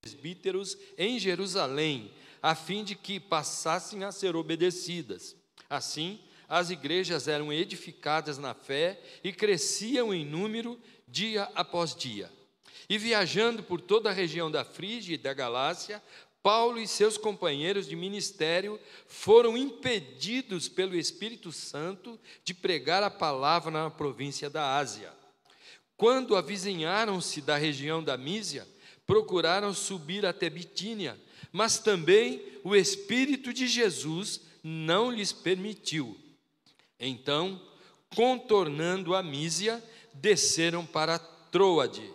presbíteros em Jerusalém, a fim de que passassem a ser obedecidas. Assim, as igrejas eram edificadas na fé e cresciam em número dia após dia. E viajando por toda a região da Frígia e da Galácia, Paulo e seus companheiros de ministério foram impedidos pelo Espírito Santo de pregar a palavra na província da Ásia. Quando avizinharam-se da região da Mísia, procuraram subir até Bitínia, mas também o Espírito de Jesus não lhes permitiu. Então, contornando a Mísia, desceram para Troade.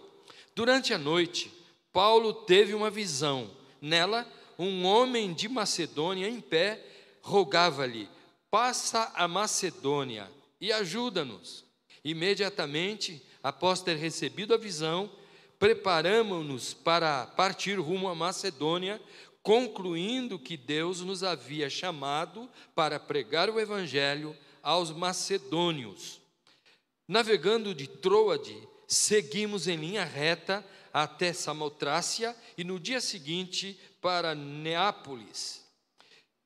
Durante a noite, Paulo teve uma visão. Nela, um homem de Macedônia em pé rogava-lhe: Passa a Macedônia e ajuda-nos. Imediatamente, após ter recebido a visão, preparamos-nos para partir rumo à Macedônia, concluindo que Deus nos havia chamado para pregar o Evangelho aos macedônios. Navegando de Troade, seguimos em linha reta até Samotrácia e no dia seguinte para Neápolis.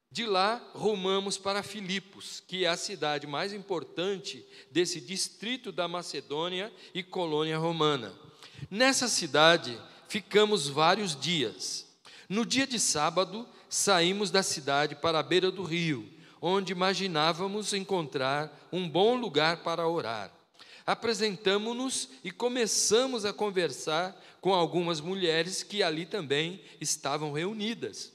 De lá, rumamos para Filipos, que é a cidade mais importante desse distrito da Macedônia e colônia romana. Nessa cidade, ficamos vários dias. No dia de sábado, saímos da cidade para a beira do rio, onde imaginávamos encontrar um bom lugar para orar. Apresentamos-nos e começamos a conversar com algumas mulheres que ali também estavam reunidas.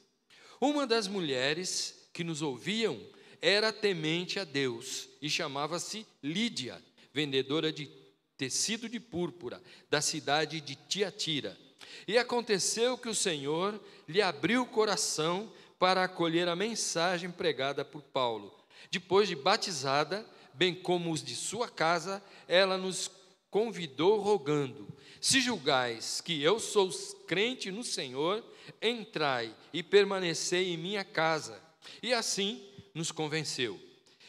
Uma das mulheres que nos ouviam era temente a Deus e chamava-se Lídia, vendedora de tecido de púrpura, da cidade de Tiatira. E aconteceu que o Senhor lhe abriu o coração para acolher a mensagem pregada por Paulo. Depois de batizada, bem como os de sua casa, ela nos convidou rogando: Se julgais que eu sou crente no Senhor, entrai e permanecei em minha casa. E assim nos convenceu.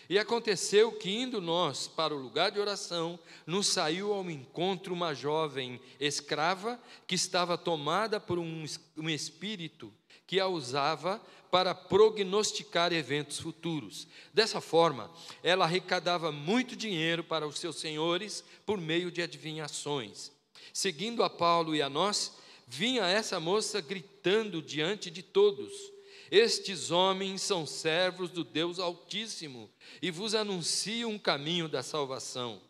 E aconteceu que, indo nós para o lugar de oração, nos saiu ao encontro uma jovem escrava que estava tomada por um, um espírito que a usava para prognosticar eventos futuros. Dessa forma, ela arrecadava muito dinheiro para os seus senhores por meio de adivinhações. Seguindo a Paulo e a nós, vinha essa moça gritando diante de todos: Estes homens são servos do Deus Altíssimo e vos anunciam um caminho da salvação.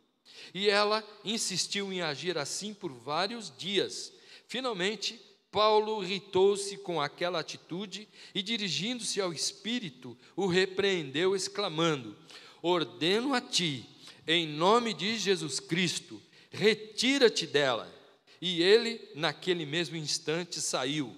E ela insistiu em agir assim por vários dias. Finalmente, Paulo irritou-se com aquela atitude e, dirigindo-se ao espírito, o repreendeu, exclamando: Ordeno a ti, em nome de Jesus Cristo, retira-te dela. E ele, naquele mesmo instante, saiu.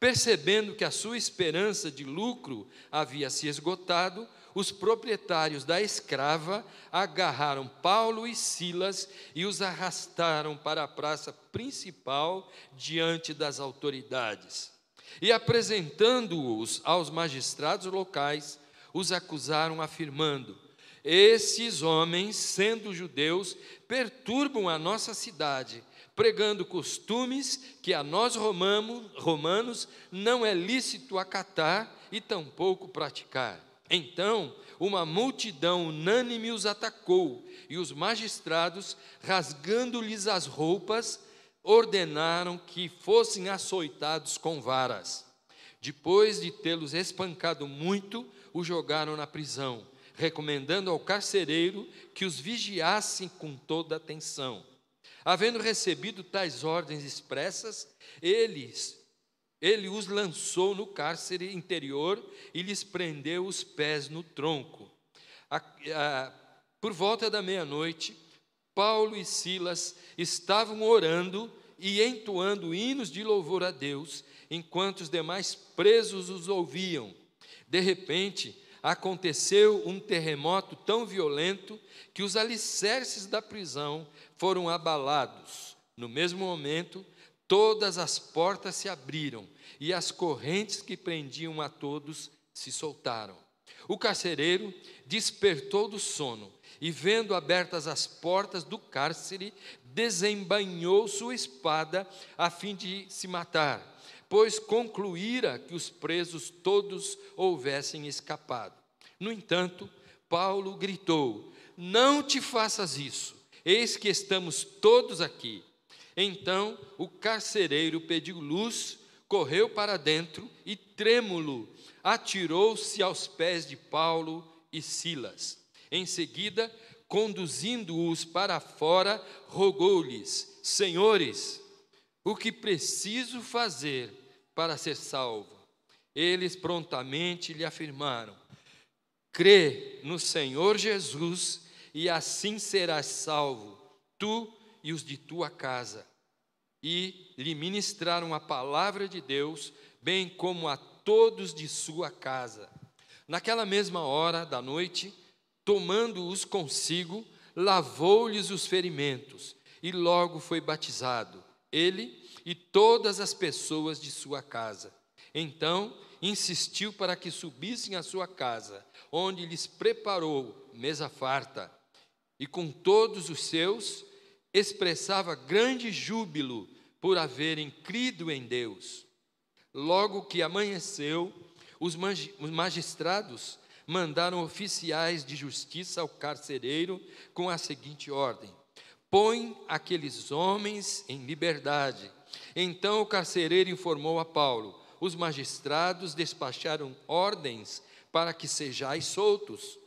Percebendo que a sua esperança de lucro havia se esgotado, os proprietários da escrava agarraram Paulo e Silas e os arrastaram para a praça principal diante das autoridades. E apresentando-os aos magistrados locais, os acusaram, afirmando: Esses homens, sendo judeus, perturbam a nossa cidade, pregando costumes que a nós romanos não é lícito acatar e tampouco praticar. Então, uma multidão unânime os atacou, e os magistrados, rasgando-lhes as roupas, ordenaram que fossem açoitados com varas. Depois de tê-los espancado muito, os jogaram na prisão, recomendando ao carcereiro que os vigiassem com toda atenção. Havendo recebido tais ordens expressas, eles ele os lançou no cárcere interior e lhes prendeu os pés no tronco. A, a, por volta da meia-noite, Paulo e Silas estavam orando e entoando hinos de louvor a Deus, enquanto os demais presos os ouviam. De repente, aconteceu um terremoto tão violento que os alicerces da prisão foram abalados. No mesmo momento, todas as portas se abriram e as correntes que prendiam a todos se soltaram. O carcereiro despertou do sono e, vendo abertas as portas do cárcere, desembainhou sua espada a fim de se matar. pois concluíra que os presos todos houvessem escapado. No entanto, Paulo gritou: Não te faças isso, eis que estamos todos aqui. Então o carcereiro pediu luz, correu para dentro e, trêmulo, atirou-se aos pés de Paulo e Silas. Em seguida, conduzindo-os para fora, rogou-lhes: Senhores, o que preciso fazer para ser salvo? Eles prontamente lhe afirmaram: Crê no Senhor Jesus e assim serás salvo, tu e os de tua casa. E lhe ministraram a palavra de Deus, bem como a todos de sua casa. Naquela mesma hora da noite, tomando-os consigo, lavou-lhes os ferimentos e logo foi batizado, ele e todas as pessoas de sua casa. Então insistiu para que subissem à sua casa, onde lhes preparou mesa farta, e com todos os seus expressava grande júbilo por haverem crido em Deus. Logo que amanheceu, os magistrados mandaram oficiais de justiça ao carcereiro com a seguinte ordem: Põe aqueles homens em liberdade. Então o carcereiro informou a Paulo: Os magistrados despacharam ordens para que sejais soltos.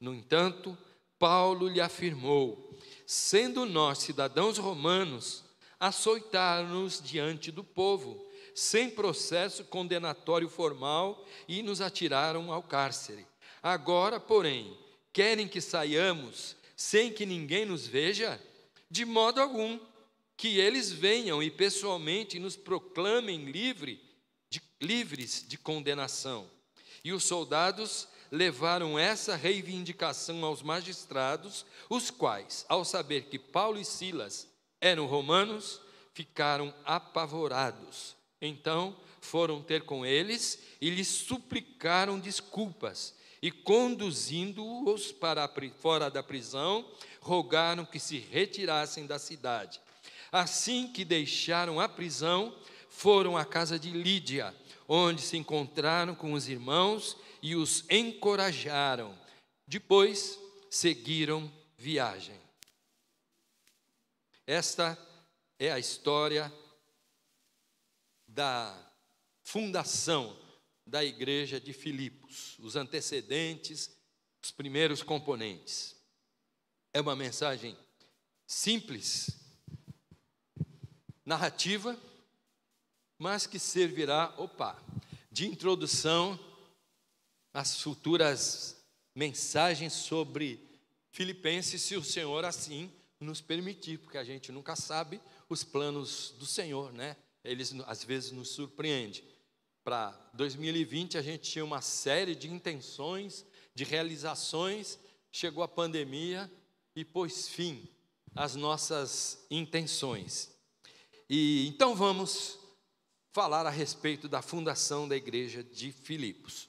No entanto, Paulo lhe afirmou: Sendo nós cidadãos romanos, açoitaram-nos diante do povo, sem processo condenatório formal, e nos atiraram ao cárcere. Agora, porém, querem que saiamos sem que ninguém nos veja? De modo algum, que eles venham e pessoalmente nos proclamem livre de, livres de condenação. E os soldados levaram essa reivindicação aos magistrados, os quais, ao saber que Paulo e Silas eram romanos, ficaram apavorados. Então foram ter com eles e lhes suplicaram desculpas e conduzindo-os para fora da prisão, rogaram que se retirassem da cidade. Assim que deixaram a prisão, foram à casa de Lídia, onde se encontraram com os irmãos e os encorajaram. Depois seguiram viagem. Esta é a história da fundação da igreja de Filipos, os antecedentes, os primeiros componentes. É uma mensagem simples, narrativa, mas que servirá, opa, de introdução às futuras mensagens sobre Filipenses, se o Senhor assim nos permitir, porque a gente nunca sabe os planos do Senhor, né? Eles às vezes nos surpreendem para 2020 a gente tinha uma série de intenções, de realizações, chegou a pandemia e pôs fim às nossas intenções. E então vamos falar a respeito da fundação da igreja de Filipos.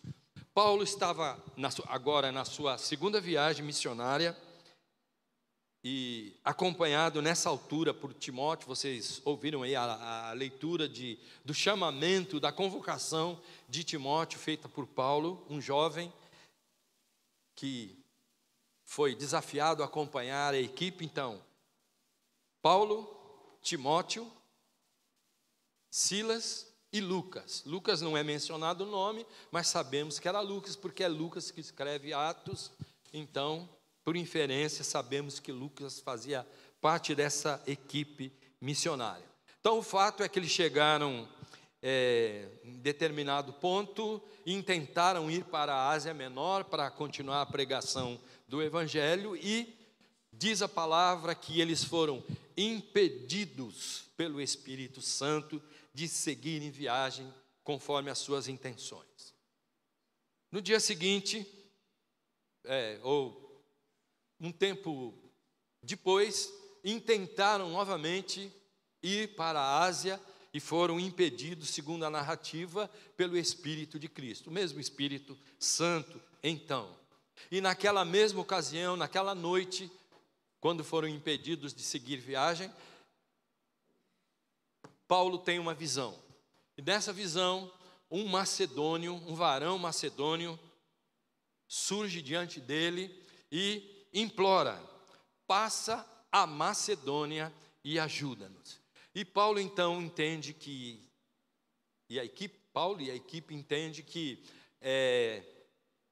Paulo estava na, agora na sua segunda viagem missionária e acompanhado nessa altura por Timóteo, vocês ouviram aí a, a, leitura de, do chamamento, da convocação de Timóteo, feita por Paulo, um jovem que foi desafiado a acompanhar a equipe. Então, Paulo, Timóteo, Silas e Lucas. Lucas não é mencionado o nome, mas sabemos que era Lucas, porque é Lucas que escreve Atos. Então, por inferência, sabemos que Lucas fazia parte dessa equipe missionária. Então, o fato é que eles chegaram é, em determinado ponto e tentaram ir para a Ásia Menor para continuar a pregação do Evangelho e diz a palavra que eles foram impedidos pelo Espírito Santo de seguir em viagem conforme as suas intenções. No dia seguinte, é, ou um tempo depois, intentaram novamente ir para a Ásia e foram impedidos, segundo a narrativa, pelo Espírito de Cristo, o mesmo Espírito Santo, então. E naquela mesma ocasião, naquela noite, quando foram impedidos de seguir viagem, Paulo tem uma visão. E nessa visão, um macedônio, um varão macedônio, surge diante dele e implora: passa a Macedônia e ajuda-nos. E Paulo então entende que, e a equipe, Paulo e a equipe entende que é,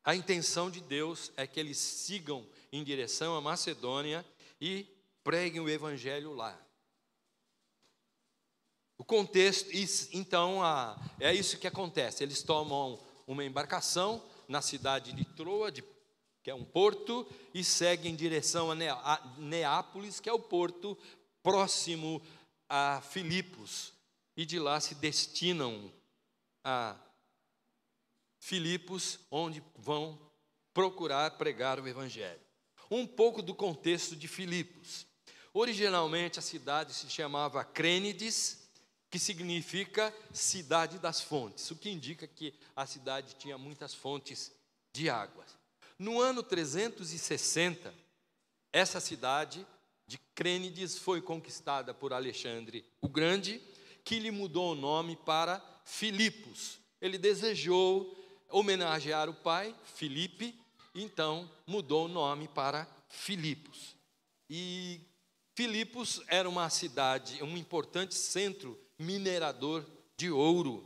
a intenção de Deus é que eles sigam em direção à Macedônia e preguem o evangelho lá. O contexto, então, é isso que acontece. Eles tomam uma embarcação na cidade de Troa, de, que é um porto, e seguem em direção a Neápolis, que é o porto próximo a Filipos. E de lá se destinam a Filipos, onde vão procurar pregar o Evangelho. Um pouco do contexto de Filipos. Originalmente a cidade se chamava Crênides, que significa cidade das fontes, o que indica que a cidade tinha muitas fontes de águas. No ano 360, essa cidade de Crênides foi conquistada por Alexandre o Grande, que lhe mudou o nome para Filipos. Ele desejou homenagear o pai, Filipe, então mudou o nome para Filipos. E Filipos era uma cidade, um importante centro minerador de ouro.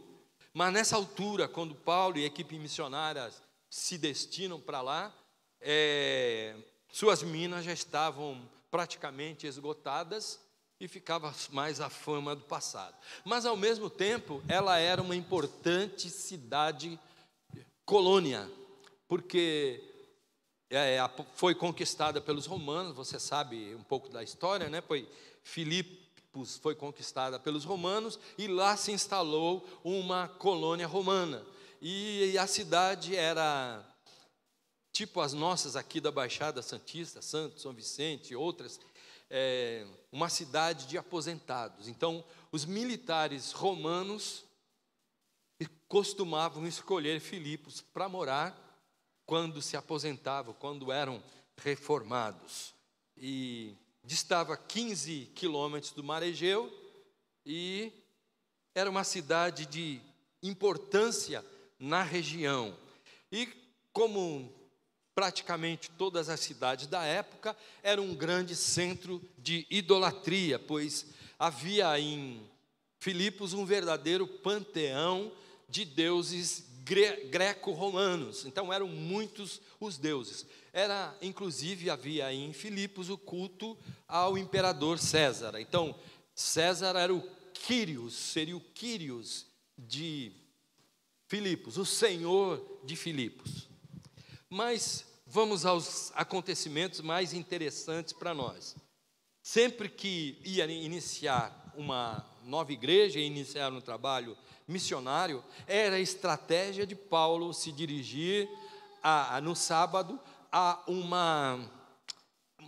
Mas nessa altura, quando Paulo e a equipe missionária se destinam para lá, é, suas minas já estavam praticamente esgotadas e ficava mais a fama do passado. Mas ao mesmo tempo, ela era uma importante cidade colônia, porque é, foi conquistada pelos romanos, você sabe um pouco da história, né? Foi Filipe foi conquistada pelos romanos e lá se instalou uma colônia romana. E a cidade era tipo as nossas aqui da Baixada Santista, Santos, São Vicente, outras, é, uma cidade de aposentados. Então, os militares romanos costumavam escolher Filipos para morar quando se aposentavam, quando eram reformados. E distava 15 quilômetros do mar Egeu e era uma cidade de importância na região. E como praticamente todas as cidades da época, era um grande centro de idolatria, pois havia em Filipos um verdadeiro panteão de deuses greco-romanos. Então eram muitos os deuses. Era, inclusive, havia em Filipos o culto ao imperador César. Então, César era o Quírios, seria o Quírios de Filipos, o senhor de Filipos. Mas vamos aos acontecimentos mais interessantes para nós. Sempre que ia iniciar uma nova igreja, iniciar um trabalho missionário, era a estratégia de Paulo se dirigir a, a, no sábado a uma,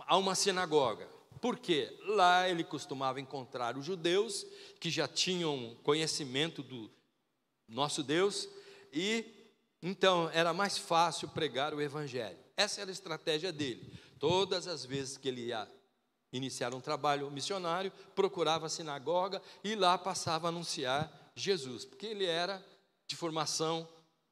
a uma sinagoga. Por quê? Lá ele costumava encontrar os judeus que já tinham conhecimento do nosso Deus e então era mais fácil pregar o evangelho. Essa era a estratégia dele. Todas as vezes que ele ia iniciar um trabalho missionário, procurava a sinagoga e lá passava a anunciar Jesus, porque ele era de formação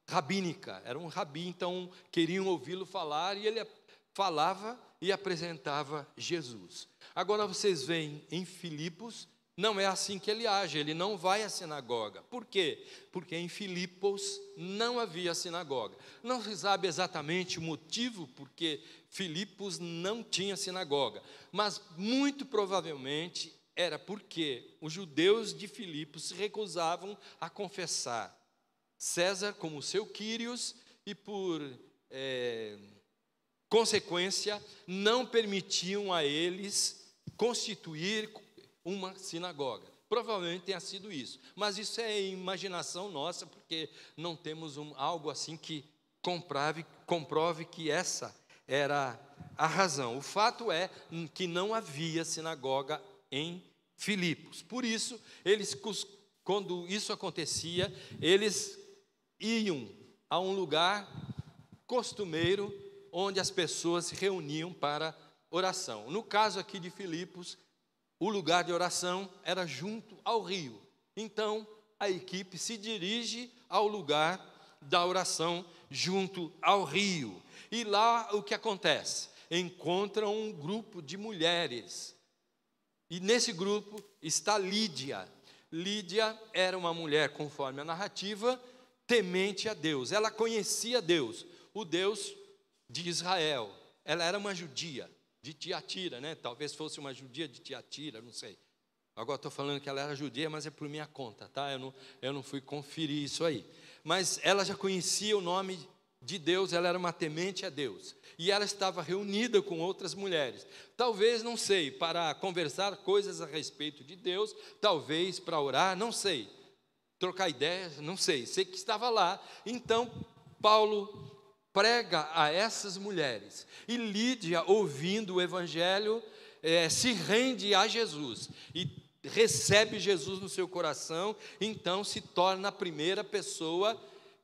rabínica, era um rabi, então queriam ouvi-lo falar e ele falava e apresentava Jesus. Agora vocês veem em Filipos, não é assim que ele age, ele não vai à sinagoga. Por quê? Porque em Filipos não havia sinagoga. Não se sabe exatamente o motivo porque Filipos não tinha sinagoga, mas muito provavelmente era porque os judeus de Filipos se recusavam a confessar César como seu Quírios e, por é, consequência, não permitiam a eles constituir uma sinagoga. Provavelmente tenha sido isso, mas isso é imaginação nossa, porque não temos um, algo assim que comprove, comprove que essa era a razão. O fato é que não havia sinagoga em Filipos. Por isso, eles, quando isso acontecia, eles iam a um lugar costumeiro onde as pessoas se reuniam para oração. No caso aqui de Filipos, o lugar de oração era junto ao rio. Então, a equipe se dirige ao lugar da oração junto ao rio. E lá o que acontece? Encontram um grupo de mulheres. E nesse grupo está Lídia. Lídia era uma mulher, conforme a narrativa, temente a Deus. Ela conhecia Deus, o Deus de Israel. Ela era uma judia de Tiatira, né? Talvez fosse uma judia de Tiatira, não sei. Agora estou falando que ela era judia, mas é por minha conta, tá? Eu não, eu não fui conferir isso aí. Mas ela já conhecia o nome de Deus, ela era uma temente a Deus. E ela estava reunida com outras mulheres. Talvez, não sei, para conversar coisas a respeito de Deus, talvez para orar, não sei. Trocar ideias, não sei. Sei que estava lá. Então, Paulo prega a essas mulheres. E Lídia, ouvindo o evangelho, é, se rende a Jesus e recebe Jesus no seu coração, então se torna a primeira pessoa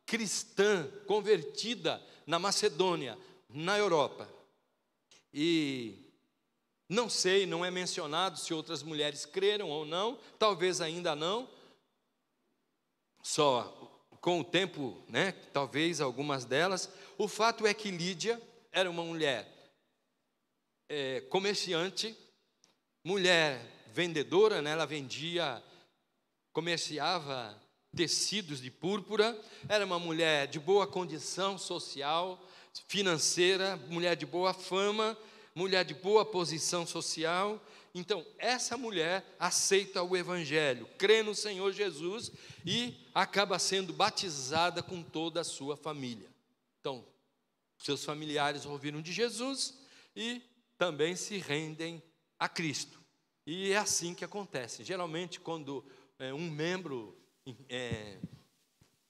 cristã convertida na Macedônia, na Europa. E não sei, não é mencionado se outras mulheres creram ou não, talvez ainda não. Só com o tempo, né, talvez algumas delas. O fato é que Lídia era uma mulher é, comerciante, mulher vendedora, né, ela vendia, comerciava tecidos de púrpura, era uma mulher de boa condição social, financeira, mulher de boa fama, mulher de boa posição social. Então, essa mulher aceita o Evangelho, crê no Senhor Jesus e acaba sendo batizada com toda a sua família. Então, seus familiares ouviram de Jesus e também se rendem a Cristo. E é assim que acontece. Geralmente, quando é, um membro é,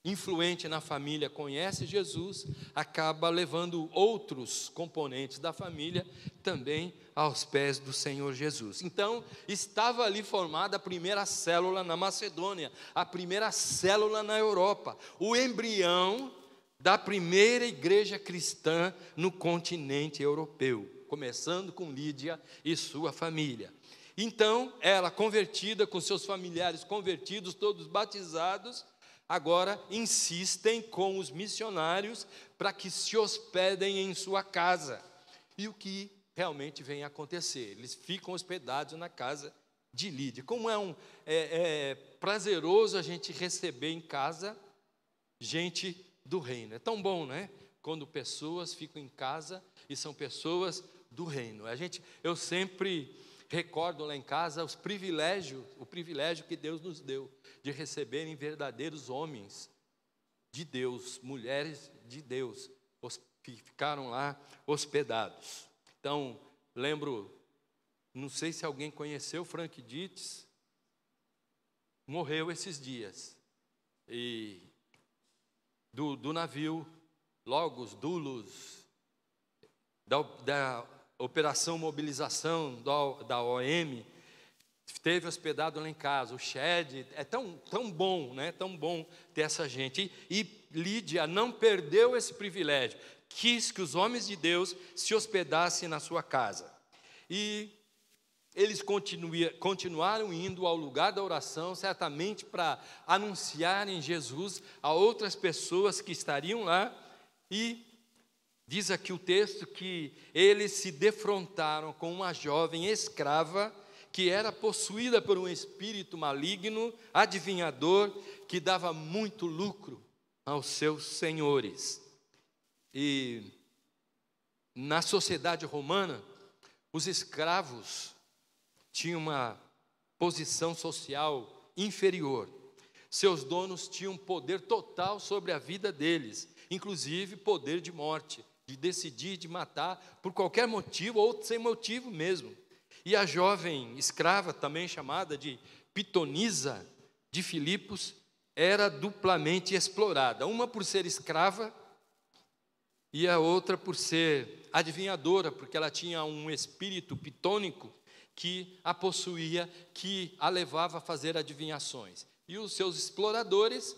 influente na família conhece Jesus, acaba levando outros componentes da família também aos pés do Senhor Jesus. Então, estava ali formada a primeira célula na Macedônia, a primeira célula na Europa, o embrião da primeira igreja cristã no continente europeu, começando com Lídia e sua família. Então, ela convertida, com seus familiares convertidos, todos batizados, agora insistem com os missionários para que se hospedem em sua casa. E o que realmente vem acontecer? Eles ficam hospedados na casa de Lídia. Como é, um, é, é prazeroso a gente receber em casa gente do reino. É tão bom, né? Quando pessoas ficam em casa e são pessoas do reino. A gente, eu sempre recordo lá em casa os privilégios, o privilégio que Deus nos deu de receberem verdadeiros homens de Deus, mulheres de Deus, que ficaram lá hospedados. Então, lembro, não sei se alguém conheceu Frank Dietz, morreu esses dias. E do, do navio, Logos, Dulos, da, da operação mobilização da, da OM, esteve hospedado lá em casa, o Shed, é tão, tão bom, né? tão bom ter essa gente. E, e Lídia não perdeu esse privilégio, quis que os homens de Deus se hospedassem na sua casa. E eles continuaram indo ao lugar da oração, certamente para anunciarem Jesus a outras pessoas que estariam lá, e Diz aqui o texto que eles se defrontaram com uma jovem escrava que era possuída por um espírito maligno, adivinhador, que dava muito lucro aos seus senhores. E na sociedade romana, os escravos tinham uma posição social inferior. Seus donos tinham poder total sobre a vida deles, inclusive poder de morte de decidir de matar por qualquer motivo ou sem motivo mesmo. E a jovem escrava, também chamada de Pitonisa de Filipos, era duplamente explorada, uma por ser escrava e a outra por ser adivinhadora, porque ela tinha um espírito pitônico que a possuía, que a levava a fazer adivinhações. E os seus exploradores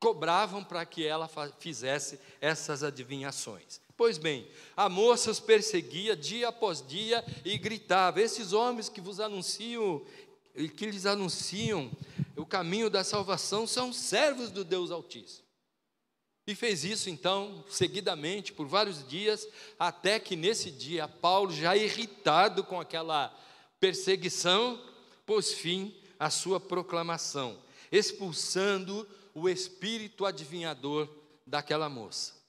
cobravam para que ela fizesse essas adivinhações. Pois bem, a moça os perseguia dia após dia e gritava: Esses homens que vos anunciam, que lhes anunciam o caminho da salvação são servos do Deus Altíssimo. E fez isso então, seguidamente, por vários dias, até que nesse dia, Paulo, já irritado com aquela perseguição, pôs fim à sua proclamação, expulsando o espírito adivinhador daquela moça.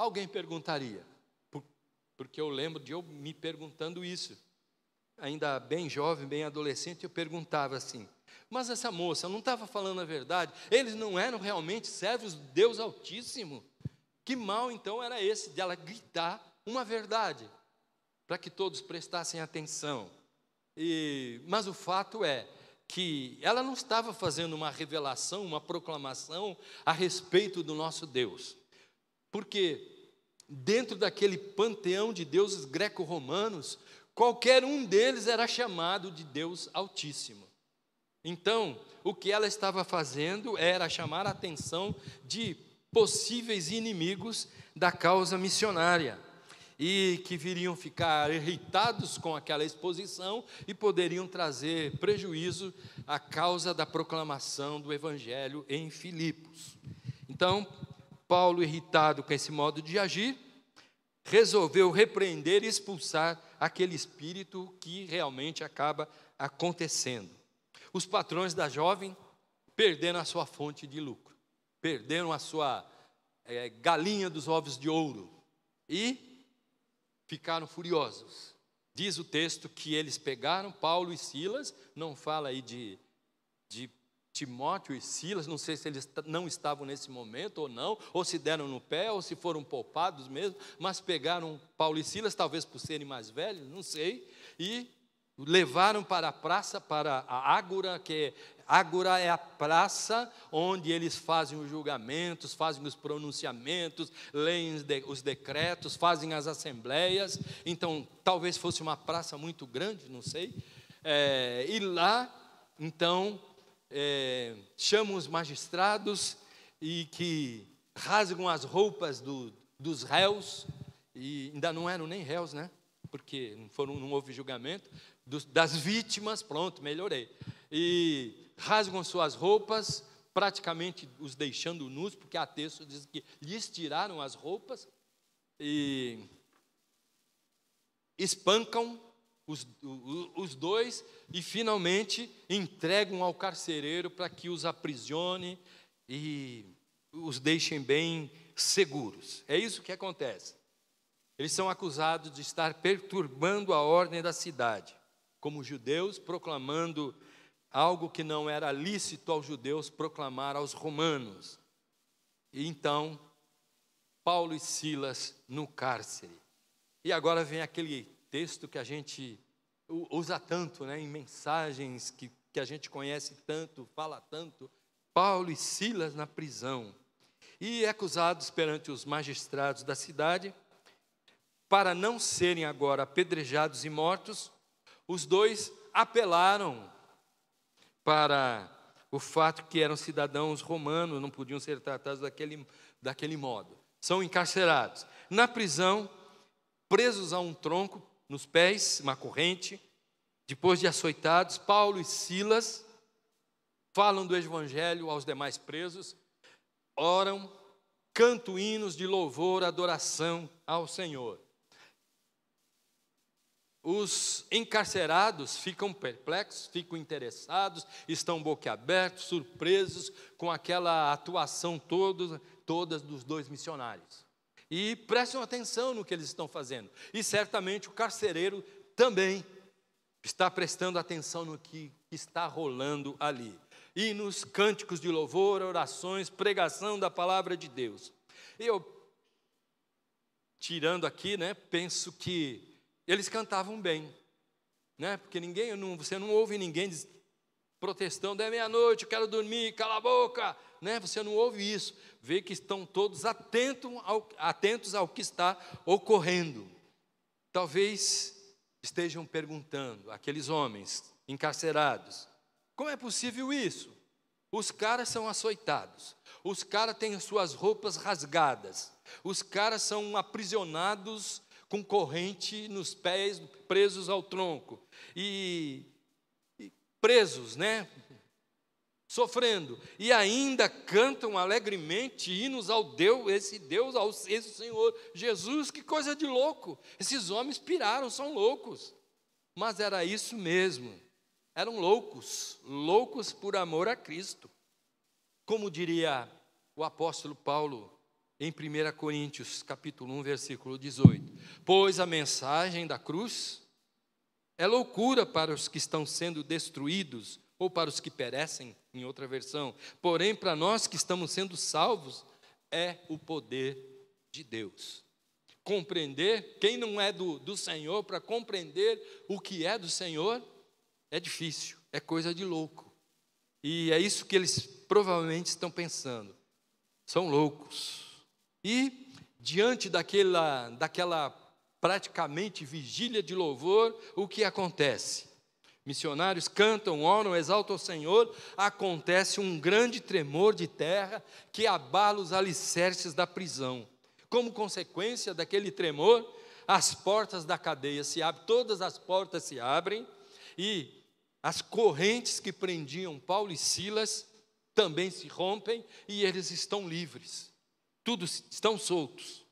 Alguém perguntaria, porque eu lembro de eu me perguntando isso, ainda bem jovem, bem adolescente, eu perguntava assim: mas essa moça não estava falando a verdade, eles não eram realmente servos de Deus Altíssimo. Que mal então era esse de ela gritar uma verdade, para que todos prestassem atenção. E, mas o fato é que ela não estava fazendo uma revelação, uma proclamação a respeito do nosso Deus, porque dentro daquele panteão de deuses greco-romanos, qualquer um deles era chamado de Deus Altíssimo. Então, o que ela estava fazendo era chamar a atenção de possíveis inimigos da causa missionária e que viriam ficar irritados com aquela exposição e poderiam trazer prejuízo à causa da proclamação do evangelho em Filipos. Então, Paulo, irritado com esse modo de agir, resolveu repreender e expulsar aquele espírito que realmente acaba acontecendo. Os patrões da jovem perderam a sua fonte de lucro, perderam a sua é, galinha dos ovos de ouro e ficaram furiosos. Diz o texto que eles pegaram Paulo e Silas, não fala aí de, de Timóteo e Silas, não sei se eles não estavam nesse momento ou não, ou se deram no pé, ou se foram poupados mesmo, mas pegaram Paulo e Silas, talvez por serem mais velhos, não sei, e levaram para a praça, para a Ágora, que Ágora é a praça onde eles fazem os julgamentos, fazem os pronunciamentos, leem os decretos, fazem as assembleias. Então, talvez fosse uma praça muito grande, não sei. É, e lá, então, é, chamam os magistrados e que rasgam as roupas do, dos réus, e ainda não eram nem réus, né? Porque não, foram, não houve julgamento, dos, das vítimas, pronto, melhorei. E rasgam suas roupas, praticamente os deixando nus, porque a texto diz que lhes tiraram as roupas e espancam os, os dois e finalmente entregam ao carcereiro para que os aprisione e os deixem bem seguros. É isso que acontece. Eles são acusados de estar perturbando a ordem da cidade como judeus, proclamando algo que não era lícito aos judeus proclamar aos romanos. E então, Paulo e Silas no cárcere. E agora vem aquele texto que a gente usa tanto, né, em mensagens que, que a gente conhece tanto, fala tanto. Paulo e Silas na prisão. E acusados perante os magistrados da cidade, para não serem agora apedrejados e mortos, os dois apelaram para o fato que eram cidadãos romanos, não podiam ser tratados daquele, daquele modo. São encarcerados. Na prisão, presos a um tronco nos pés, uma corrente, depois de açoitados, Paulo e Silas falam do evangelho aos demais presos, oram, cantam hinos de louvor, adoração ao Senhor. Os encarcerados ficam perplexos, ficam interessados, estão boquiabertos, surpresos com aquela atuação todo, todas dos dois missionários. E prestam atenção no que eles estão fazendo. E certamente o carcereiro também está prestando atenção no que está rolando ali. E nos cânticos de louvor, orações, pregação da palavra de Deus. Eu, tirando aqui, né, penso que eles cantavam bem, né? Porque ninguém, você não ouve ninguém protestando, é meia-noite, quero dormir, cala a boca, né? Você não ouve isso. Vê que estão todos atentos ao, atentos ao que está ocorrendo. Talvez estejam perguntando, aqueles homens encarcerados, como é possível isso? Os caras são açoitados, os caras têm suas roupas rasgadas, os caras são aprisionados com corrente nos pés, presos ao tronco. E, e presos, né? Sofrendo, e ainda cantam alegremente hinos ao Deus, esse Deus, ao esse Senhor Jesus, que coisa de louco. Esses homens piraram, são loucos. Mas era isso mesmo. Eram loucos, loucos por amor a Cristo. Como diria o apóstolo Paulo em 1 Coríntios, capítulo 1, versículo 18: Pois a mensagem da cruz é loucura para os que estão sendo destruídos ou para os que perecem, em outra versão. Porém, para nós que estamos sendo salvos, é o poder de Deus. Compreender, quem não é do, do Senhor, para compreender o que é do Senhor, é difícil, é coisa de louco. E é isso que eles provavelmente estão pensando. São loucos. E, diante daquela, daquela praticamente vigília de louvor, o que acontece? Missionários cantam, oram, exaltam o Senhor, acontece um grande tremor de terra que abala os alicerces da prisão. Como consequência daquele tremor, as portas da cadeia se abrem, todas as portas se abrem e as correntes que prendiam Paulo e Silas também se rompem e eles estão livres. Todos estão soltos.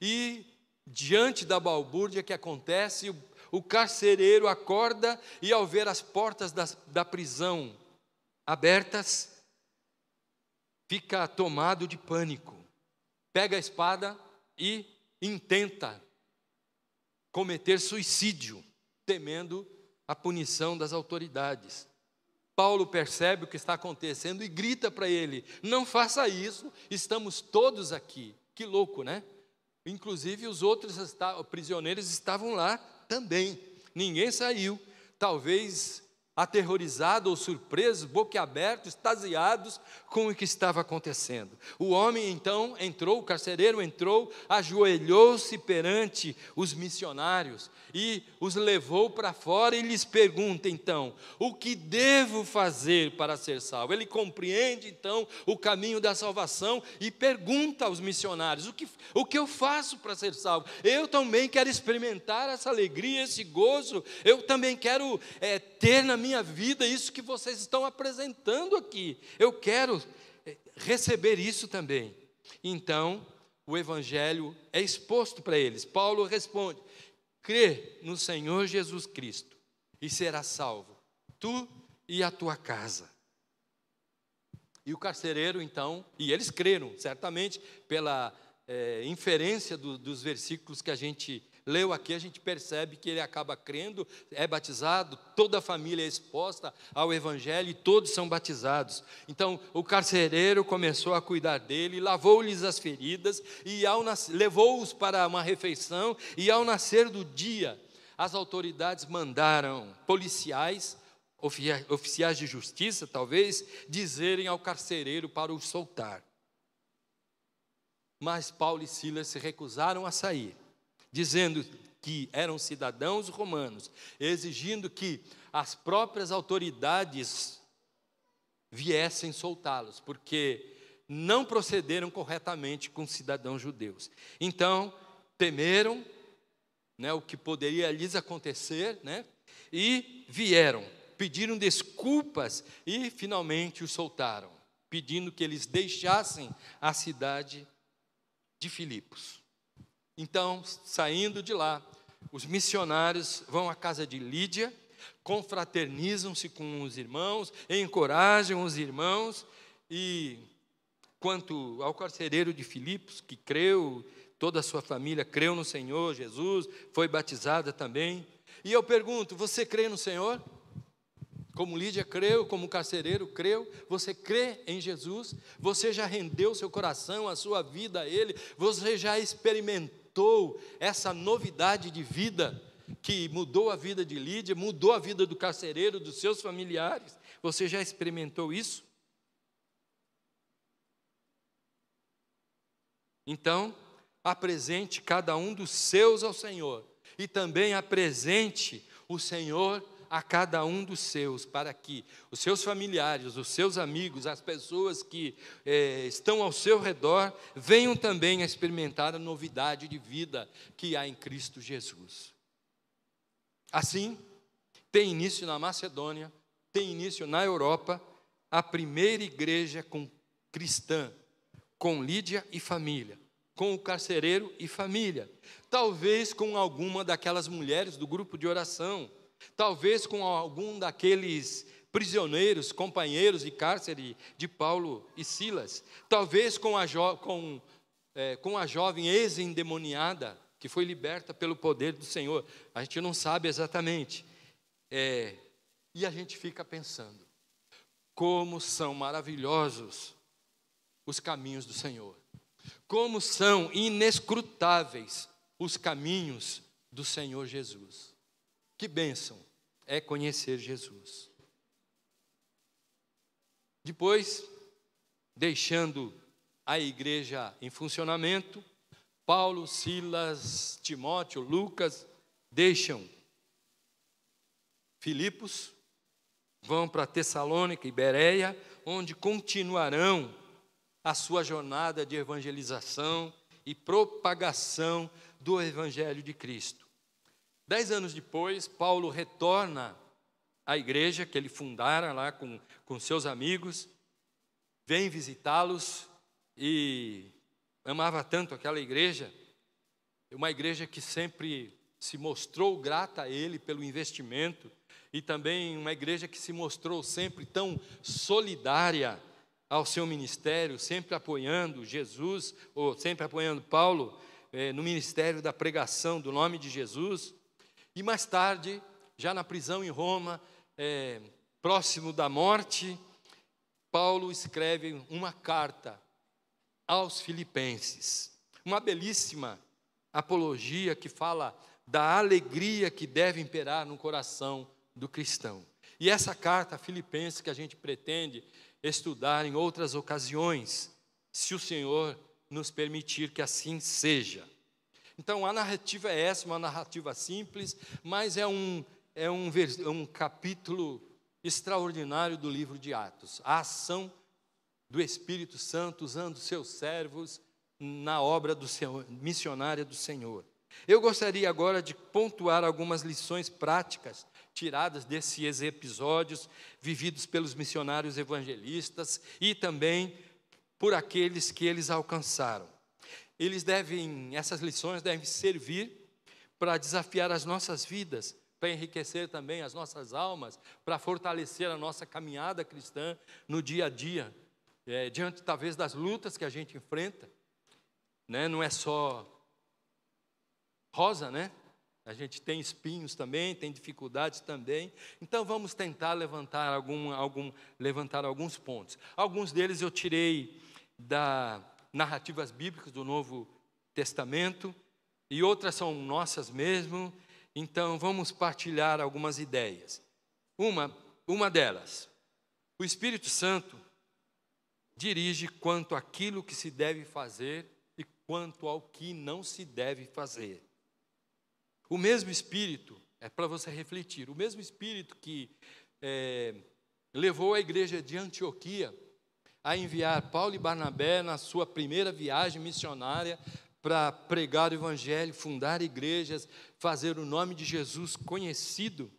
E diante da balbúrdia que acontece, o carcereiro acorda e, ao ver as portas da, da prisão abertas, fica tomado de pânico. Pega a espada e intenta cometer suicídio, temendo a punição das autoridades. Paulo percebe o que está acontecendo e grita para ele: Não faça isso, estamos todos aqui. Que louco, né? Inclusive, os outros prisioneiros estavam lá também. Ninguém saiu. Talvez aterrorizado ou surpreso, boquiabertos, extasiados com o que estava acontecendo. O homem então entrou, o carcereiro entrou, ajoelhou-se perante os missionários e os levou para fora e lhes pergunta então: o que devo fazer para ser salvo? Ele compreende então o caminho da salvação e pergunta aos missionários: o que, o que eu faço para ser salvo? Eu também quero experimentar essa alegria, esse gozo, eu também quero é, ter na minha vida isso que vocês estão apresentando aqui, eu quero é, receber isso também. Então, o evangelho é exposto para eles. Paulo responde: crê no Senhor Jesus Cristo e serás salvo, tu e a tua casa. E o carcereiro, então, e eles creram, certamente, pela é, inferência do, dos versículos que a gente leu aqui, a gente percebe que ele acaba crendo, é batizado, toda a família é exposta ao Evangelho e todos são batizados. Então, o carcereiro começou a cuidar dele, lavou-lhes as feridas, e levou-os para uma refeição, e ao nascer do dia, as autoridades mandaram policiais, oficiais de justiça, talvez, dizerem ao carcereiro para o soltar. Mas Paulo e Silas se recusaram a sair dizendo que eram cidadãos romanos, exigindo que as próprias autoridades viessem soltá-los, porque não procederam corretamente com cidadãos judeus. Então, temeram né, o que poderia lhes acontecer, né, e vieram, pediram desculpas e finalmente os soltaram, pedindo que eles deixassem a cidade de Filipos. Então, saindo de lá, os missionários vão à casa de Lídia, confraternizam-se com os irmãos, encorajam os irmãos e quanto ao carcereiro de Filipos, que creu, toda a sua família creu no Senhor Jesus, foi batizada também. E eu pergunto: você crê no Senhor? Como Lídia creu, como carcereiro creu, você crê em Jesus? Você já rendeu seu coração, a sua vida a Ele? Você já experimentou? Essa novidade de vida que mudou a vida de Lídia, mudou a vida do carcereiro, dos seus familiares. Você já experimentou isso? Então, apresente cada um dos seus ao Senhor e também apresente o Senhor a cada um dos seus, para que os seus familiares, os seus amigos, as pessoas que é, estão ao seu redor, venham também a experimentar a novidade de vida que há em Cristo Jesus. Assim, tem início na Macedônia, tem início na Europa, a primeira igreja com cristã, com Lídia e família, com o carcereiro e família, talvez com alguma daquelas mulheres do grupo de oração, talvez com algum daqueles prisioneiros, companheiros de cárcere de Paulo e Silas, talvez com a, jo com, é, com a jovem ex-endemoniada que foi liberta pelo poder do Senhor. A gente não sabe exatamente. É, e a gente fica pensando, como são maravilhosos os caminhos do Senhor, como são inescrutáveis os caminhos do Senhor Jesus. Que bênção é conhecer Jesus. Depois, deixando a igreja em funcionamento, Paulo, Silas, Timóteo, Lucas deixam Filipos, vão para Tessalônica e Bereia, onde continuarão a sua jornada de evangelização e propagação do Evangelho de Cristo. Dez anos depois, Paulo retorna à igreja que ele fundara lá com, com seus amigos, vem visitá-los e amava tanto aquela igreja, uma igreja que sempre se mostrou grata a ele pelo investimento e também uma igreja que se mostrou sempre tão solidária ao seu ministério, sempre apoiando Jesus, ou sempre apoiando Paulo eh, no ministério da pregação do nome de Jesus. E mais tarde, já na prisão em Roma, eh, próximo da morte, Paulo escreve uma carta aos Filipenses. Uma belíssima apologia que fala da alegria que deve imperar no coração do cristão. E essa carta a Filipenses que a gente pretende estudar em outras ocasiões, se o Senhor nos permitir que assim seja. Então a narrativa é essa, uma narrativa simples, mas é um, é um, um capítulo extraordinário do livro de Atos. A ação do Espírito Santo usando seus servos na obra do Senhor, missionária do Senhor. Eu gostaria agora de pontuar algumas lições práticas tiradas desses episódios vividos pelos missionários evangelistas e também por aqueles que eles alcançaram. Eles devem, essas lições devem servir para desafiar as nossas vidas, para enriquecer também as nossas almas, para fortalecer a nossa caminhada cristã no dia a dia, é, diante talvez das lutas que a gente enfrenta, né? não é só rosa, né? A gente tem espinhos também, tem dificuldades também. Então vamos tentar levantar algum, algum, levantar alguns pontos. Alguns deles eu tirei da narrativas bíblicas do Novo Testamento e outras são nossas mesmo. Então vamos partilhar algumas ideias. Uma, uma delas, o Espírito Santo dirige quanto àquilo que se deve fazer e quanto ao que não se deve fazer. O mesmo Espírito, é para você refletir, o mesmo Espírito que é, levou a igreja de Antioquia a enviar Paulo e Barnabé na sua primeira viagem missionária para pregar o Evangelho, fundar igrejas, fazer o nome de Jesus conhecido.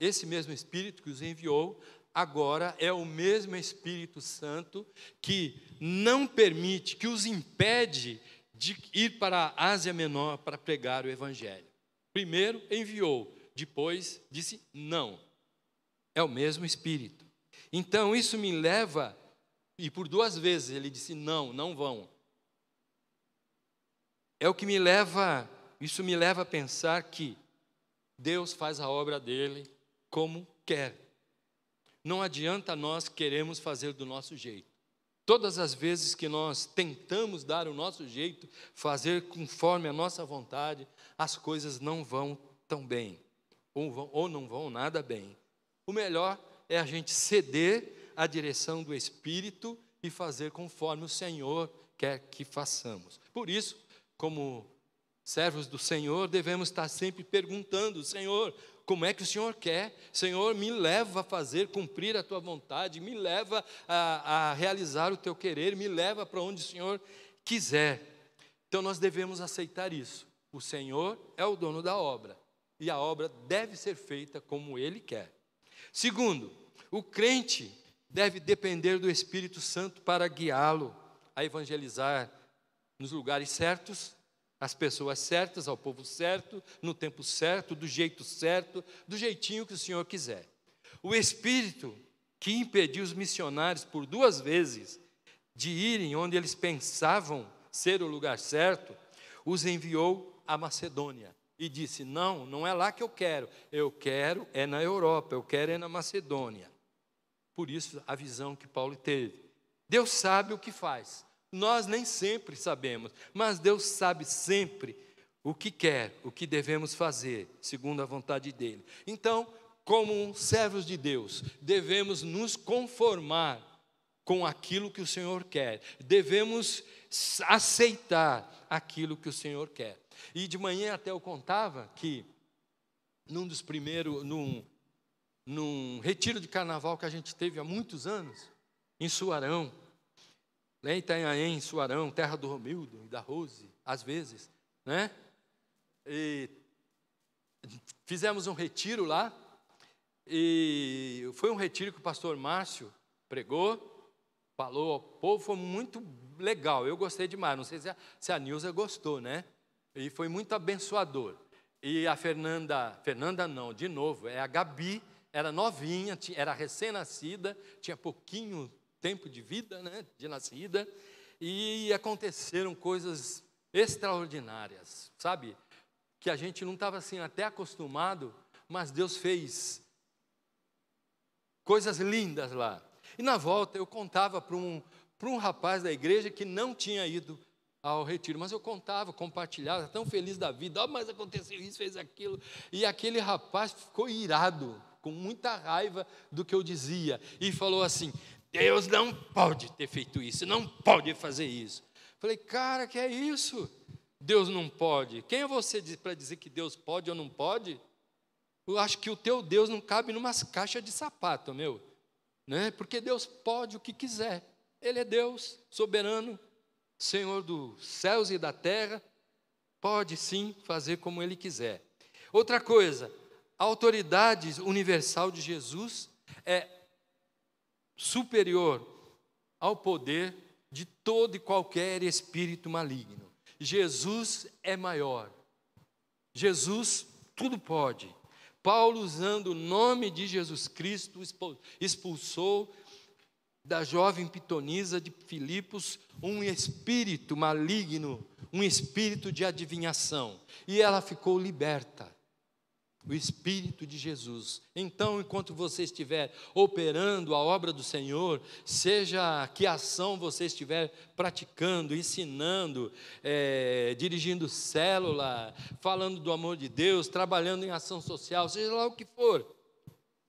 Esse mesmo Espírito que os enviou agora é o mesmo Espírito Santo que não permite, que os impede de ir para a Ásia Menor para pregar o Evangelho. Primeiro enviou, depois disse não. É o mesmo Espírito. Então isso me leva, e por duas vezes ele disse não, não vão. É o que me leva, isso me leva a pensar que Deus faz a obra dele como quer. Não adianta nós queremos fazer do nosso jeito. Todas as vezes que nós tentamos dar o nosso jeito, fazer conforme a nossa vontade, as coisas não vão tão bem, ou, vão, ou não vão nada bem. O melhor é a gente ceder à direção do Espírito e fazer conforme o Senhor quer que façamos. Por isso, como servos do Senhor, devemos estar sempre perguntando: Senhor, como é que o Senhor quer. Senhor, me leva a fazer, cumprir a tua vontade, me leva a, a realizar o teu querer, me leva para onde o Senhor quiser. Então nós devemos aceitar isso. O Senhor é o dono da obra e a obra deve ser feita como Ele quer. Segundo, O crente deve depender do Espírito Santo para guiá-lo a evangelizar nos lugares certos, às pessoas certas, ao povo certo, no tempo certo, do jeito certo, do jeitinho que o Senhor quiser. O Espírito que impediu os missionários por duas vezes de irem onde eles pensavam ser o lugar certo, os enviou à Macedônia e disse: Não, não é lá que eu quero, eu quero é na Europa, eu quero é na Macedônia. Por isso a visão que Paulo teve. Deus sabe o que faz. Nós nem sempre sabemos, mas Deus sabe sempre o que quer, o que devemos fazer, segundo a vontade dele. Então, como servos de Deus, devemos nos conformar com aquilo que o Senhor quer, devemos aceitar aquilo que o Senhor quer. E de manhã até eu contava que, num dos primeiros, num, num retiro de carnaval que a gente teve há muitos anos, em Suarão, lá em Itanhaém, Suarão, terra do Romildo e da Rose, às vezes, né? E fizemos um retiro lá, e foi um retiro que o pastor Márcio pregou, falou ao povo, foi muito legal, eu gostei demais. Não sei se a, se a Nilza gostou, né? E foi muito abençoador. E a Fernanda, Fernanda não, de novo, é a Gabi, era novinha, era recém-nascida, tinha pouquinho tempo de vida, né, de nascida, e aconteceram coisas extraordinárias, sabe? Que a gente não estava assim até acostumado, mas Deus fez coisas lindas lá. E na volta eu contava para um, para um rapaz da igreja que não tinha ido ao retiro, mas eu contava, compartilhava, tão feliz da vida, oh, mas aconteceu isso, fez aquilo, e aquele rapaz ficou irado, com muita raiva do que eu dizia, e falou assim: Deus não pode ter feito isso, não pode fazer isso. Falei, cara, que é isso? Deus não pode. Quem é você para dizer que Deus pode ou não pode? Eu acho que o teu Deus não cabe numa caixa de sapato, meu. Né? Porque Deus pode o que quiser. Ele é Deus, soberano, Senhor dos céus e da terra, pode sim fazer como Ele quiser. Outra coisa, a autoridade universal de Jesus é superior ao poder de todo e qualquer espírito maligno. Jesus é maior. Jesus tudo pode. Paulo, usando o nome de Jesus Cristo, expulsou da jovem pitonisa de Filipos um espírito maligno, um espírito de adivinhação, e ela ficou liberta. O Espírito de Jesus. Então, enquanto você estiver operando a obra do Senhor, seja que ação você estiver praticando, ensinando, é, dirigindo célula, falando do amor de Deus, trabalhando em ação social, seja lá o que for,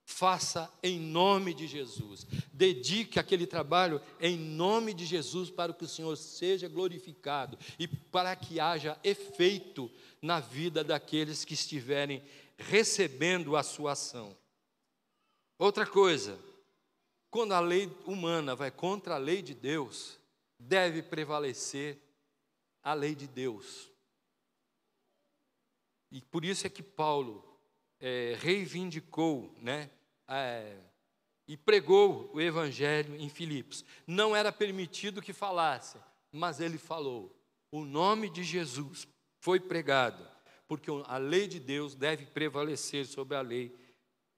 faça em nome de Jesus. Dedique aquele trabalho em nome de Jesus para que o Senhor seja glorificado e para que haja efeito na vida daqueles que estiverem recebendo a sua ação. Outra coisa, quando a lei humana vai contra a lei de Deus, deve prevalecer a lei de Deus. E por isso é que Paulo é, reivindicou né, é, e pregou o evangelho em Filipos. Não era permitido que falasse, mas ele falou. O nome de Jesus foi pregado, porque a lei de Deus deve prevalecer sobre a lei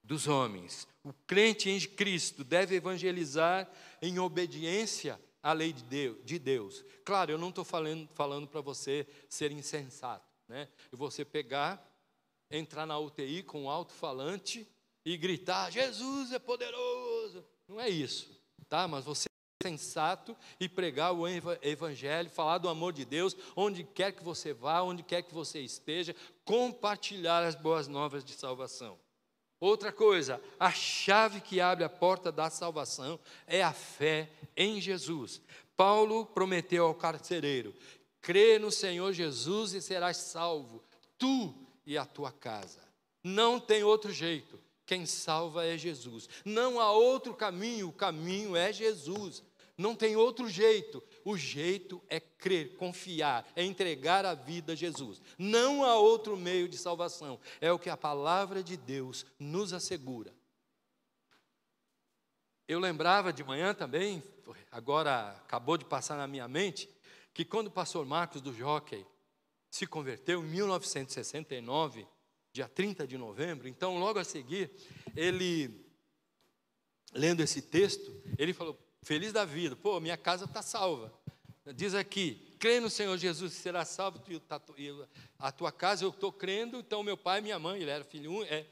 dos homens. O crente em Cristo deve evangelizar em obediência à lei de Deus. Claro, eu não estou falando, falando para você ser insensato, né? E você pegar, entrar na UTI com um alto-falante e gritar: Jesus é poderoso. Não é isso, tá? Mas você é sensato e pregar o evangelho, falar do amor de Deus, onde quer que você vá, onde quer que você esteja, compartilhar as boas novas de salvação. Outra coisa, a chave que abre a porta da salvação é a fé em Jesus. Paulo prometeu ao carcereiro: crê no Senhor Jesus e serás salvo, tu e a tua casa. Não tem outro jeito. Quem salva é Jesus. Não há outro caminho, o caminho é Jesus. Não tem outro jeito. O jeito é crer, confiar, é entregar a vida a Jesus. Não há outro meio de salvação. É o que a palavra de Deus nos assegura. eu lembrava de manhã também, agora acabou de passar na minha mente, que quando o pastor Marcos do Jockey se converteu em 1969, dia 30 de novembro, então logo a seguir, ele, lendo esse texto, ele falou: Feliz da vida, pô, minha casa está salva. Diz aqui: crê no Senhor Jesus, será salvo a tua casa. Eu estou crendo, então meu pai e minha mãe, ele era filho, é,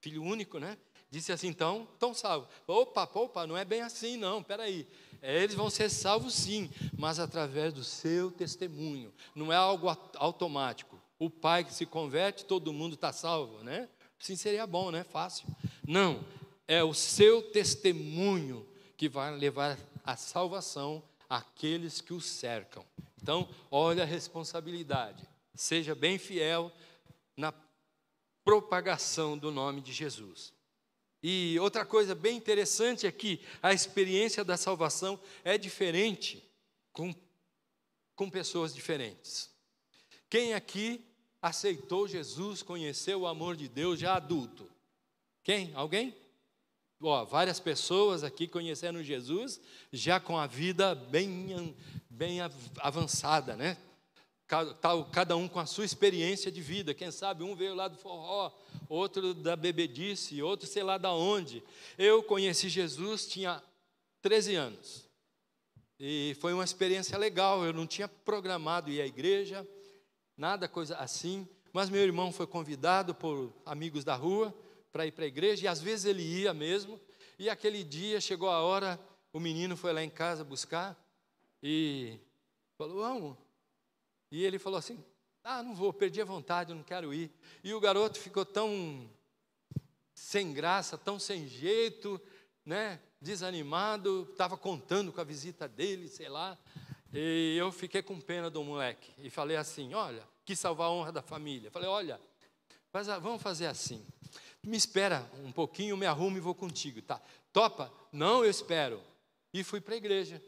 filho único, né? Disse assim, então, estão salvos. Opa, opa, não é bem assim, não, peraí. É, eles vão ser salvos sim, mas através do seu testemunho. Não é algo automático. O pai que se converte, todo mundo está salvo, né? Sim, seria bom, né? Fácil. Não, é o seu testemunho que vai levar à salvação aqueles que o cercam. Então, olha a responsabilidade. Seja bem fiel na propagação do nome de Jesus. E outra coisa bem interessante é que a experiência da salvação é diferente com, com pessoas diferentes. Quem aqui aceitou Jesus, conheceu o amor de Deus já adulto? Quem? Alguém? Várias pessoas aqui conheceram Jesus já com a vida bem, bem avançada, né? cada um com a sua experiência de vida. Quem sabe um veio lá do forró, outro da bebedice, outro sei lá da onde. Eu conheci Jesus, tinha 13 anos. E foi uma experiência legal. Eu não tinha programado ir à igreja, nada coisa assim. Mas meu irmão foi convidado por amigos da rua para ir para a igreja, e às vezes ele ia mesmo. E aquele dia chegou a hora, o menino foi lá em casa buscar e falou: Vamos, e ele falou assim: Ah, não vou, perdi a vontade, não quero ir. E o garoto ficou tão sem graça, tão sem jeito, né? Desanimado, estava contando com a visita dele, sei lá. E eu fiquei com pena do moleque e falei assim: Olha, quis salvar a honra da família. Falei: Olha, mas vamos fazer assim. Me espera um pouquinho, me arrumo e vou contigo, tá? Topa? Não, eu espero. E fui para a igreja.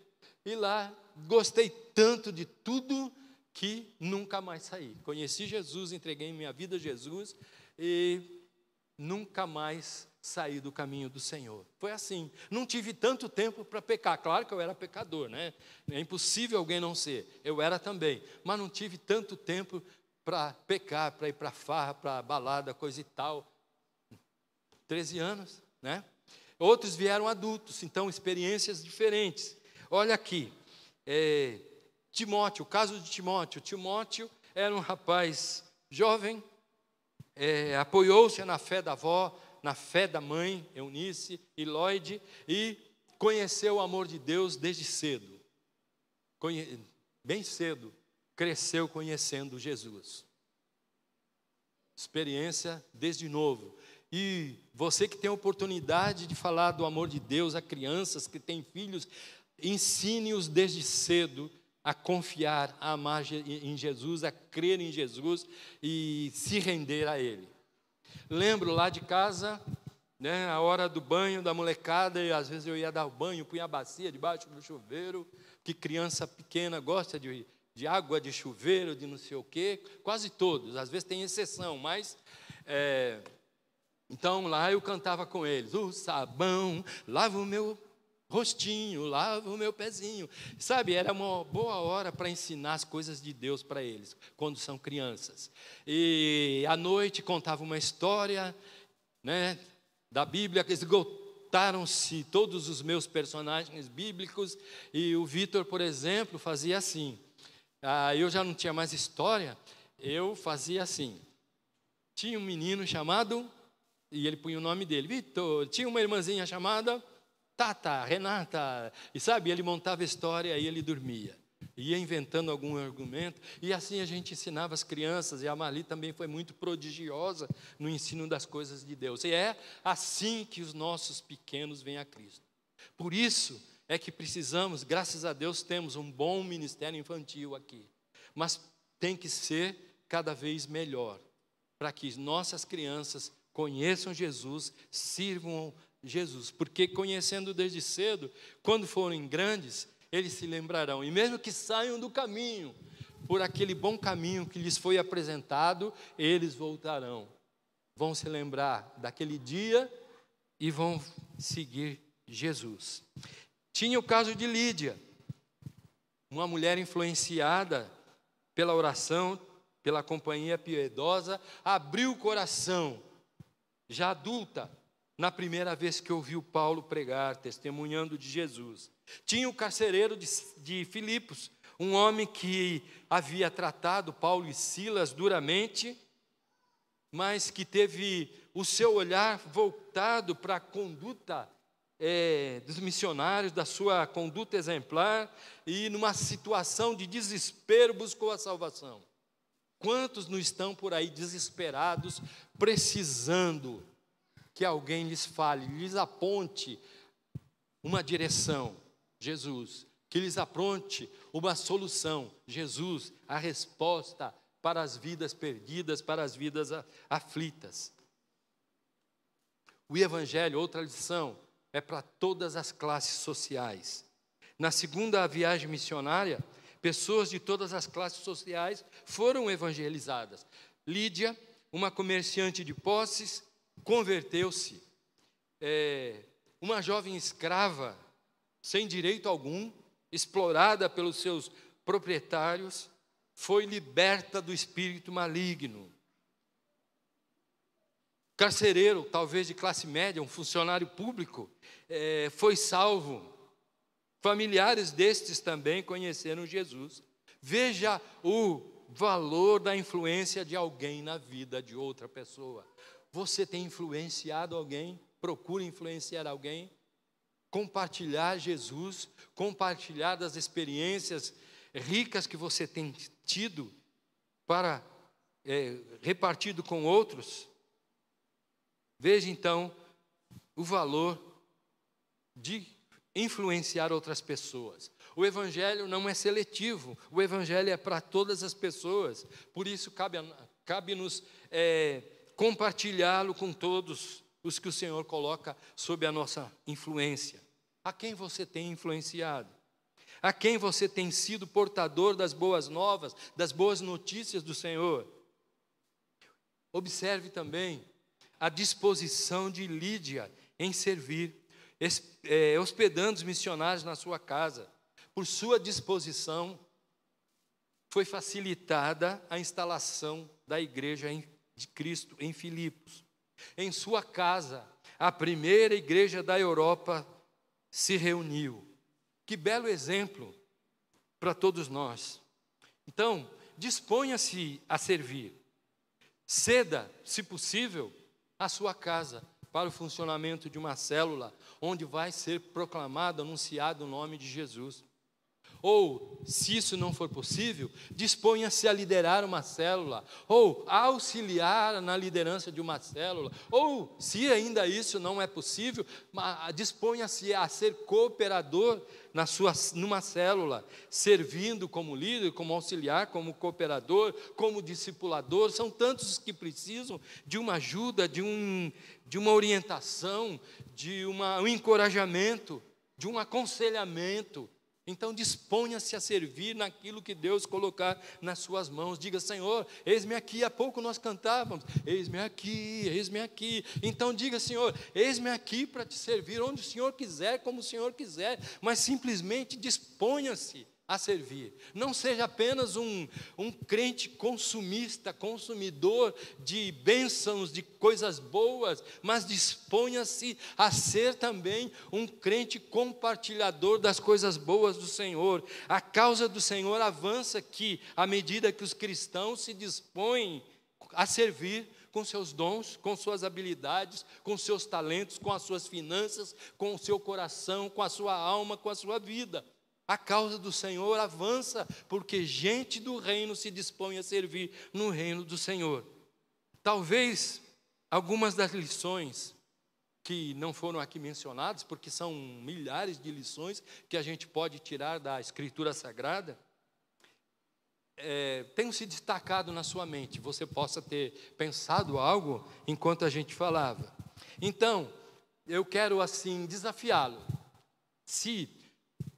E lá gostei tanto de tudo que nunca mais saí. Conheci Jesus, entreguei minha vida a Jesus e nunca mais saí do caminho do Senhor. Foi assim. Não tive tanto tempo para pecar. Claro que eu era pecador, né? É impossível alguém não ser. Eu era também. Mas não tive tanto tempo para pecar, para ir para farra, para balada, coisa e tal. 13 anos, né? Outros vieram adultos, então experiências diferentes. Olha aqui, é, Timóteo, o caso de Timóteo. Timóteo era um rapaz jovem, é, apoiou-se na fé da avó, na fé da mãe, Eunice e Lloyd, e conheceu o amor de Deus desde cedo. Conhe bem cedo, cresceu conhecendo Jesus. Experiência desde novo. E você que tem a oportunidade de falar do amor de Deus a crianças que têm filhos, ensine-os desde cedo a confiar, a amar em Jesus, a crer em Jesus e se render a Ele. Lembro lá de casa, né, a hora do banho da molecada, e às vezes eu ia dar o banho, punha a bacia debaixo do chuveiro, que criança pequena gosta de, de água de chuveiro, de não sei o quê, quase todos, às vezes tem exceção, mas. É, então lá eu cantava com eles: o sabão lava o meu rostinho, lavo o meu pezinho. Sabe, era uma boa hora para ensinar as coisas de Deus para eles, quando são crianças. E à noite contava uma história né, da Bíblia, que esgotaram-se todos os meus personagens bíblicos, e o Vitor, por exemplo, fazia assim. Ah, eu já não tinha mais história, eu fazia assim. Tinha um menino chamado, e ele punha o nome dele, Vitor. Tinha uma irmãzinha chamada Tata, Renata, e sabe, ele montava história e ele dormia. Ia inventando algum argumento, e assim a gente ensinava as crianças, e a Marli também foi muito prodigiosa no ensino das coisas de Deus. E é assim que os nossos pequenos vêm a Cristo. Por isso é que precisamos, graças a Deus, temos um bom ministério infantil aqui, mas tem que ser cada vez melhor, para que nossas crianças conheçam Jesus, sirvam Jesus, porque conhecendo desde cedo, quando forem grandes, eles se lembrarão, e mesmo que saiam do caminho, por aquele bom caminho que lhes foi apresentado, eles voltarão. Vão se lembrar daquele dia e vão seguir Jesus. Tinha o caso de Lídia, uma mulher influenciada pela oração, pela companhia piedosa, abriu o coração, já adulta, na primeira vez que ouviu Paulo pregar, testemunhando de Jesus. Tinha o carcereiro de, de Filipos, um homem que havia tratado Paulo e Silas duramente, mas que teve o seu olhar voltado para a conduta é, dos missionários, da sua conduta exemplar, e numa situação de desespero buscou a salvação. Quantos não estão por aí desesperados, precisando que alguém lhes fale, lhes aponte uma direção, Jesus, que lhes apronte uma solução, Jesus, a resposta para as vidas perdidas, para as vidas aflitas. O Evangelho, outra lição, é para todas as classes sociais. Na segunda viagem missionária, pessoas de todas as classes sociais foram evangelizadas. Lídia, uma comerciante de posses, converteu-se. É, uma jovem escrava, sem direito algum, explorada pelos seus proprietários, foi liberta do espírito maligno. Carcereiro, talvez de classe média, um funcionário público, é, foi salvo. Familiares destes também conheceram Jesus. Veja o valor da influência de alguém na vida de outra pessoa. Você tem influenciado alguém? Procura influenciar alguém? Compartilhar Jesus, compartilhar das experiências ricas que você tem tido para é, repartido com outros. Veja então o valor de influenciar outras pessoas. O Evangelho não é seletivo, o Evangelho é para todas as pessoas, por isso cabe-nos cabe é, compartilhá-lo com todos os que o Senhor coloca sob a nossa influência. A quem você tem influenciado? A quem você tem sido portador das boas novas, das boas notícias do Senhor? Observe também a disposição de Lídia em servir, é, hospedando os missionários na sua casa. Por sua disposição, foi facilitada a instalação da igreja em de Cristo em Filipos. Em sua casa, a primeira igreja da Europa se reuniu. Que belo exemplo para todos nós. Então, disponha-se a servir. Ceda, se possível, a sua casa para o funcionamento de uma célula onde vai ser proclamado, anunciado o nome de Jesus. Ou, se isso não for possível, disponha-se a liderar uma célula, ou auxiliar na liderança de uma célula, ou, se ainda isso não é possível, disponha-se a ser cooperador na sua, numa célula, servindo como líder, como auxiliar, como cooperador, como discipulador. São tantos os que precisam de uma ajuda, de, um, de uma orientação, de uma, um encorajamento, de um aconselhamento então disponha-se a servir naquilo que Deus colocar nas suas mãos. Diga, Senhor, eis-me aqui. Há pouco nós cantávamos, eis-me aqui, eis-me aqui. Então diga, Senhor, eis-me aqui para te servir onde o Senhor quiser, como o Senhor quiser, mas simplesmente disponha-se a servir. Não seja apenas um, um crente consumista, consumidor de bênçãos, de coisas boas, mas disponha-se a ser também um crente compartilhador das coisas boas do Senhor. A causa do Senhor avança que, à medida que os cristãos se dispõem a servir, com seus dons, com suas habilidades, com seus talentos, com as suas finanças, com o seu coração, com a sua alma, com a sua vida. A causa do Senhor avança, porque gente do reino se dispõe a servir no reino do Senhor. Talvez algumas das lições que não foram aqui mencionadas, porque são milhares de lições que a gente pode tirar da Escritura Sagrada, é, tenham se destacado na sua mente. Você possa ter pensado algo enquanto a gente falava. Então, eu quero assim desafiá-lo. Se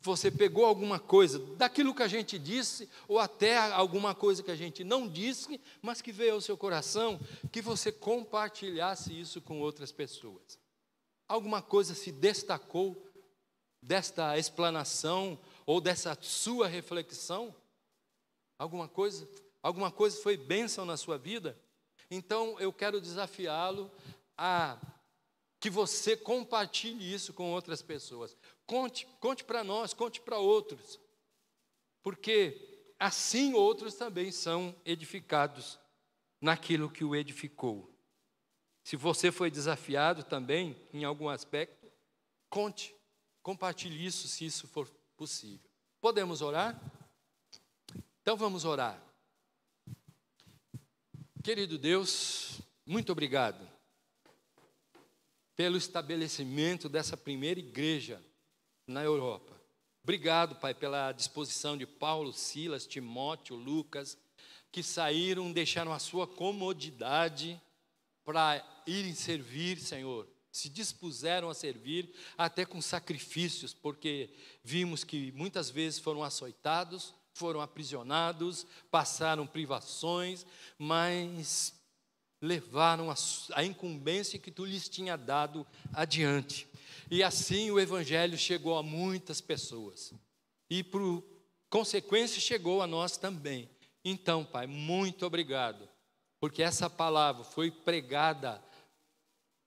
você pegou alguma coisa daquilo que a gente disse, ou até alguma coisa que a gente não disse, mas que veio ao seu coração, que você compartilhasse isso com outras pessoas. Alguma coisa se destacou desta explanação ou dessa sua reflexão? Alguma coisa? Alguma coisa foi bênção na sua vida? Então eu quero desafiá-lo a que você compartilhe isso com outras pessoas. Conte, conte para nós, conte para outros. Porque assim outros também são edificados naquilo que o edificou. Se você foi desafiado também em algum aspecto, conte, compartilhe isso se isso for possível. Podemos orar? Então vamos orar. Querido Deus, muito obrigado pelo estabelecimento dessa primeira igreja na Europa. Obrigado, Pai, pela disposição de Paulo, Silas, Timóteo, Lucas, que saíram, deixaram a sua comodidade para irem servir, Senhor. Se dispuseram a servir até com sacrifícios, porque vimos que muitas vezes foram açoitados, foram aprisionados, passaram privações, mas levaram a, a incumbência que tu lhes tinha dado adiante. E assim o Evangelho chegou a muitas pessoas. E por consequência chegou a nós também. Então, Pai, muito obrigado, porque essa palavra foi pregada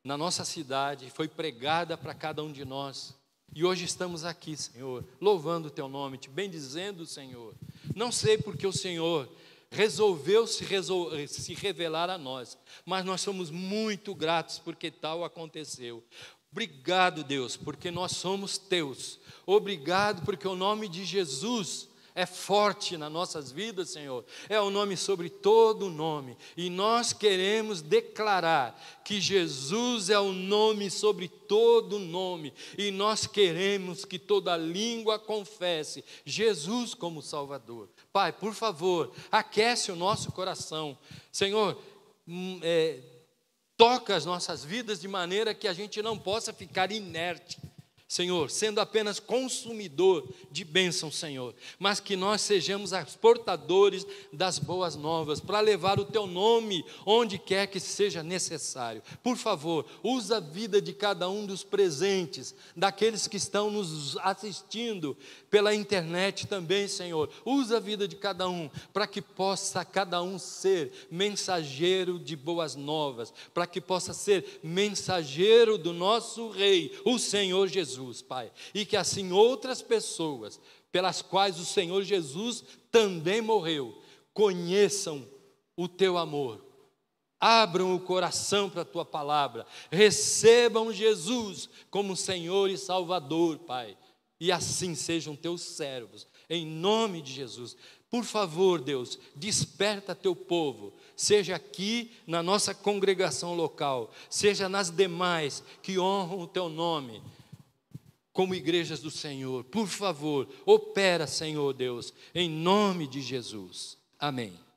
na nossa cidade, foi pregada para cada um de nós. E hoje estamos aqui, Senhor, louvando o Teu nome, te bendizendo, Senhor. Não sei porque o Senhor resolveu se, resol se revelar a nós, mas nós somos muito gratos porque tal aconteceu. Obrigado, Deus, porque nós somos teus. Obrigado, porque o nome de Jesus é forte nas nossas vidas, Senhor. É o nome sobre todo nome. E nós queremos declarar que Jesus é o nome sobre todo nome. E nós queremos que toda língua confesse Jesus como Salvador. Pai, por favor, aquece o nosso coração. Senhor, hum, é, toca as nossas vidas de maneira que a gente não possa ficar inerte Senhor, sendo apenas consumidor de bênção, Senhor, mas que nós sejamos os portadores das boas novas, para levar o teu nome onde quer que seja necessário. Por favor, usa a vida de cada um dos presentes, daqueles que estão nos assistindo pela internet também, Senhor. Usa a vida de cada um, para que possa cada um ser mensageiro de boas novas, para que possa ser mensageiro do nosso Rei, o Senhor Jesus. Jesus, Pai, e que assim outras pessoas, pelas quais o Senhor Jesus também morreu, conheçam o teu amor. Abram o coração para a tua palavra, recebam Jesus como Senhor e Salvador, Pai, e assim sejam teus servos, em nome de Jesus. Por favor, Deus, desperta teu povo, seja aqui na nossa congregação local, seja nas demais que honram o teu nome como igrejas do Senhor. Por favor, opera, Senhor Deus, em nome de Jesus. Amém.